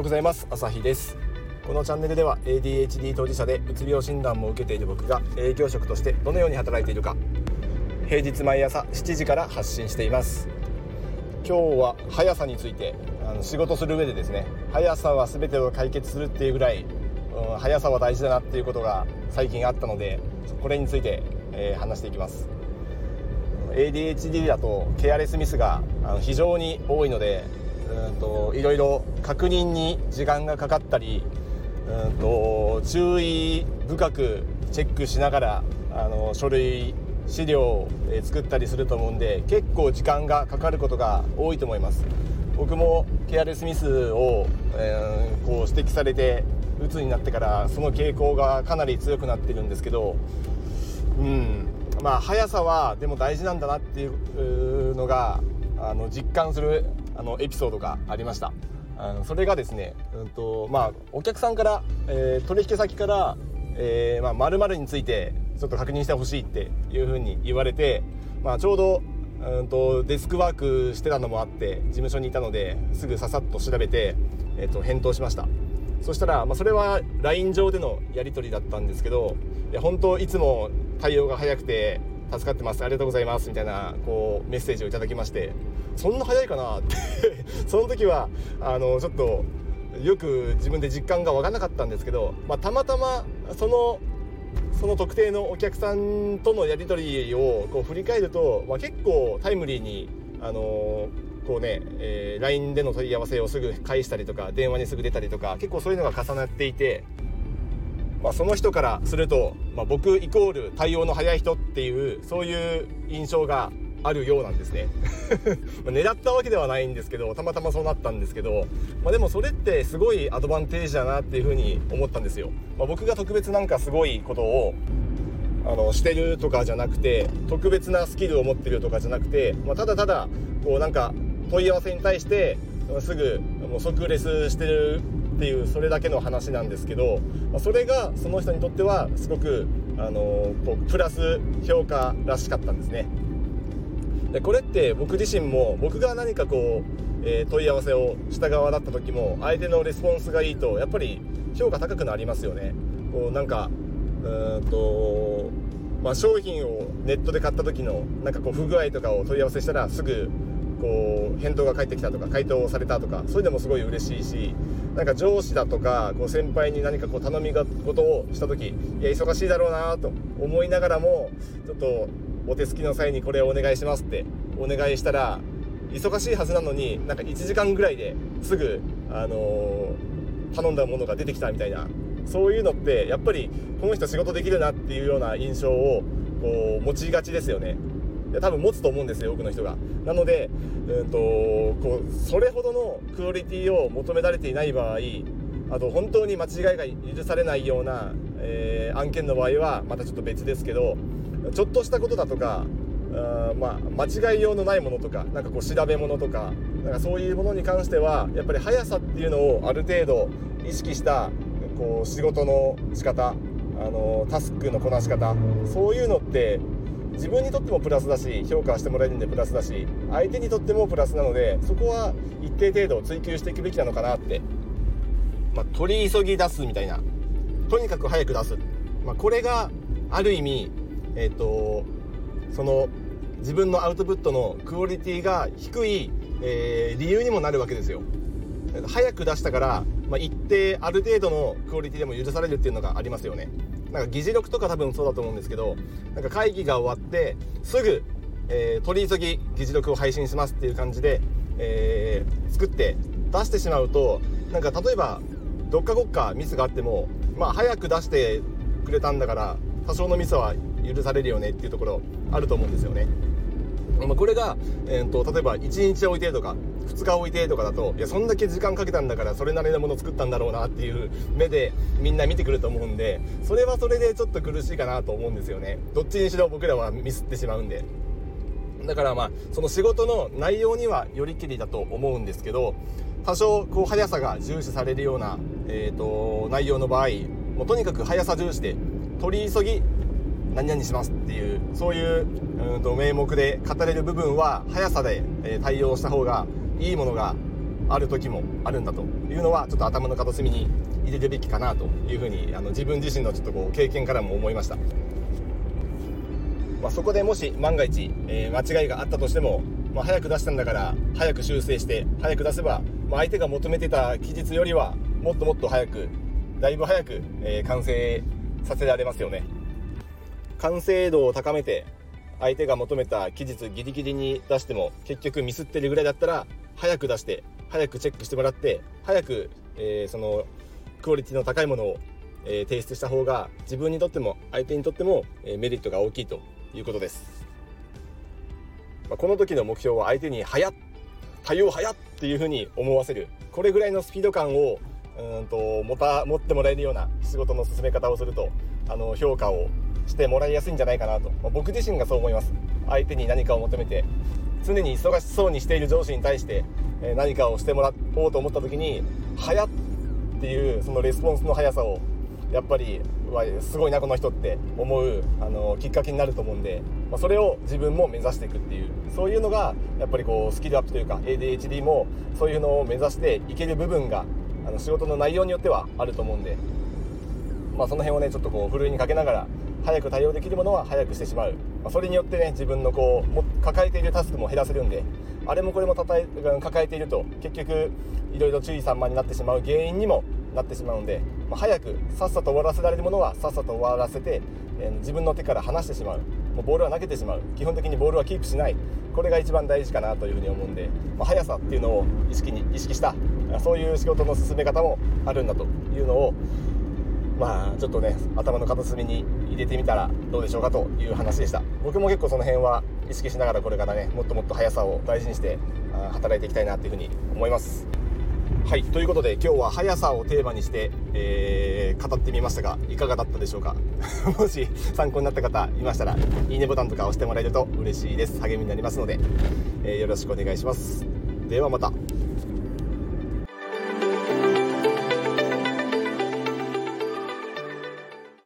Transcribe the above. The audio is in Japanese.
ようございます。朝日です。このチャンネルでは ADHD 当事者でうつ病診断も受けている僕が営業職としてどのように働いているか平日毎朝7時から発信しています。今日は速さについてあの仕事する上でですね速さは全てを解決するっていうぐらい、うん、速さは大事だなっていうことが最近あったのでこれについて、えー、話していきます。ADHD だとケアレスミスが非常に多いのでうんといろいろ確認に時間がかかったりうんと注意深くチェックしながらあの書類資料を作ったりすると思うんで結構時間がかかることが多いと思います。僕もケアレスミスを、えー、こう指摘されてうつになってからその傾向がかなり強くなってるんですけどうん。まあ速さはでも大事なんだなっていうのがあの実感するあのエピソードがありました。あのそれがですね、うんとまあ、お客さんから、えー、取引先からえー、まあ、〇〇についてちょっと確認してほしいっていうふうに言われて、まあ、ちょうどうんとデスクワークしてたのもあって事務所にいたのですぐささっと調べて、えー、と返答しました。そしたら、まあ、それは LINE 上でのやり取りだったんですけどいや本当いつも対応が早くて助かってます。ありがとうございます。みたいなこうメッセージをいただきましてそんな早いかなって。その時はあのちょっとよく自分で実感が分からなかったんですけど、まあ、たまたまそのその特定のお客さんとのやり取りをこう振り返ると、まあ、結構タイムリーに、あのー、こうね、えー、LINE での問い合わせをすぐ返したりとか電話にすぐ出たりとか結構そういうのが重なっていて、まあ、その人からすると、まあ、僕イコール対応の早い人っていうそういう印象があるようなんですね。狙ったわけではないんですけどたまたまそうなったんですけど、まあ、でもそれってすごいアドバンテージだなっていうふうに思ったんですよ、まあ、僕が特別なんかすごいことをあのしてるとかじゃなくて特別なスキルを持ってるとかじゃなくて、まあ、ただただこうなんか問い合わせに対してすぐもう即レスしてるっていうそれだけの話なんですけど、ま、それがその人にとってはすごくあのこうプラス評価らしかったんですね。でこれって僕自身も僕が何かこう、えー、問い合わせをした側だった時も相手のレスポンスがいいとやっぱり評価高くなりますよねこうなんかうんとまあ、商品をネットで買った時のなんかこう不具合とかを問い合わせしたらすぐこう返答が返ってきたとか回答されたとかそういうのもすごい嬉しいしなんか上司だとかこう先輩に何かこう頼み事をした時いや忙しいだろうなと思いながらもちょっとお手すきの際にこれをお願いしますってお願いしたら忙しいはずなのになんか1時間ぐらいですぐ、あの、頼んだものが出てきたみたいなそういうのってやっぱりこの人仕事できるなっていうような印象をこう持ちがちですよね。いや多分持つと思うんですよ多くの人が。なので、うんとこうそれほどのクオリティを求められていない場合あと本当に間違いが許されないような、えー、案件の場合はまたちょっと別ですけどちょっとしたことだとかあまあ、間違いようのないものとかなんかこう調べ物とかなんかそういうものに関してはやっぱり速さっていうのをある程度意識したこう仕事の仕方あのタスクのこなし方そういうのって自分にとってもプラスだし評価してもらえるんでプラスだし相手にとってもプラスなのでそこは一定程度追求していくべきなのかなって、まあ、取り急ぎ出すみたいな。とにかく早く出す、まあ、これがある意味えっ、ー、とその自分のアウトプットのクオリティが低い、えー、理由にもなるわけですよ。早く出したから、まあ、一定ある程度のクオリティでも許されるっていうのがありますよね。なんか議事録とか多分そうだと思うんですけどなんか会議が終わってすぐ、えー、取り急ぎ議事録を配信しますっていう感じで、えー、作って出してしまうとなんか例えばどっかごっかミスがあってもまあ早く出してくれたんだから多少のミスは許されるよねっていうところあると思うんですよね。まあ、これが、えーと、例えば1日置いてとか2日置いてとかだといやそんだけ時間かけたんだからそれなりのもの作ったんだろうなっていう目でみんな見てくると思うんでそれはそれでちょっと苦しいかなと思うんですよね。どっちにしろ僕らはミスってしまうんで。だからまあその仕事の内容にはよりきりだと思うんですけど多少こう速さが重視されるような、えーと内容の場合もうとにかく速さ重視で取り急ぎ何々しますっていうそういううんと名目で語れる部分は速さで、え対応した方がいいものがある時もあるんだというのはちょっと頭の片隅に入れるべきかなというふうにあの自分自身のちょっとこう経験からも思いました、まあ、そこでもし万が一、えー、間違いがあったとしても、まあ、早く出したんだから早く修正して早く出せば、まあ、相手が求めてた期日よりはもっともっと早くだいぶ早く、えー、完成させられますよね。完成度を高めて相手が求めた期日ギリギリに出しても結局ミスってるぐらいだったら早く出して早くチェックしてもらって早く、えー、そのクオリティの高いものを、えー、提出した方が自分にとっても相手にとっても、えー、メリットが大きいということです、まあ、この時の目標は相手に早っ対応早っっていうふうに思わせるこれぐらいのスピード感をうんと持た持ってもらえるような仕事の進め方をするとあの評価をしてもらいやすいんじゃないかなと、ま、僕自身がそう思います。相手に何かを求めて常に忙しそうにしている上司に対して、え何かをしてもらおうと思った時に早っていうそのレスポンスの速さをやっぱりすごいなこの人って思うあのきっかけになると思うんで、まあ、それを自分も目指していくっていうそういうのがやっぱりこうスキルアップというか ADHD もそういうのを目指していける部分があの仕事の内容によってはあると思うんで、まあ、その辺をねちょっとこうふるいにかけながら早く対応できるものは早くしてしまう、まあ、それによってね自分のこう抱えているタスクも減らせるんであれもこれもたたえ抱えていると結局いろいろ注意散漫になってしまう原因にもなってしまうので、まあ、早くさっさと終わらせられるものはさっさと終わらせて、えー、自分の手から離してしまう。もうボールは投げてしまう。基本的にボールはキープしない。これが一番大事かなというふうに思うんで、まあ、速さっていうのを意識に意識したそういう仕事の進め方もあるんだというのをまあちょっとね頭の片隅に入れてみたらどうでしょうかという話でした。僕も結構その辺は意識しながらこれからねもっともっと速さを大事にして働いていきたいなというふうに思います。はい。ということで今日は速さをテーマにして、えー、語ってみましたがいかがだったでしょうか？もし参考になった方いましたらいいねボタンとか押してもらえると嬉しいです。励みになりますので、えー、よろしくお願いします。ではまた。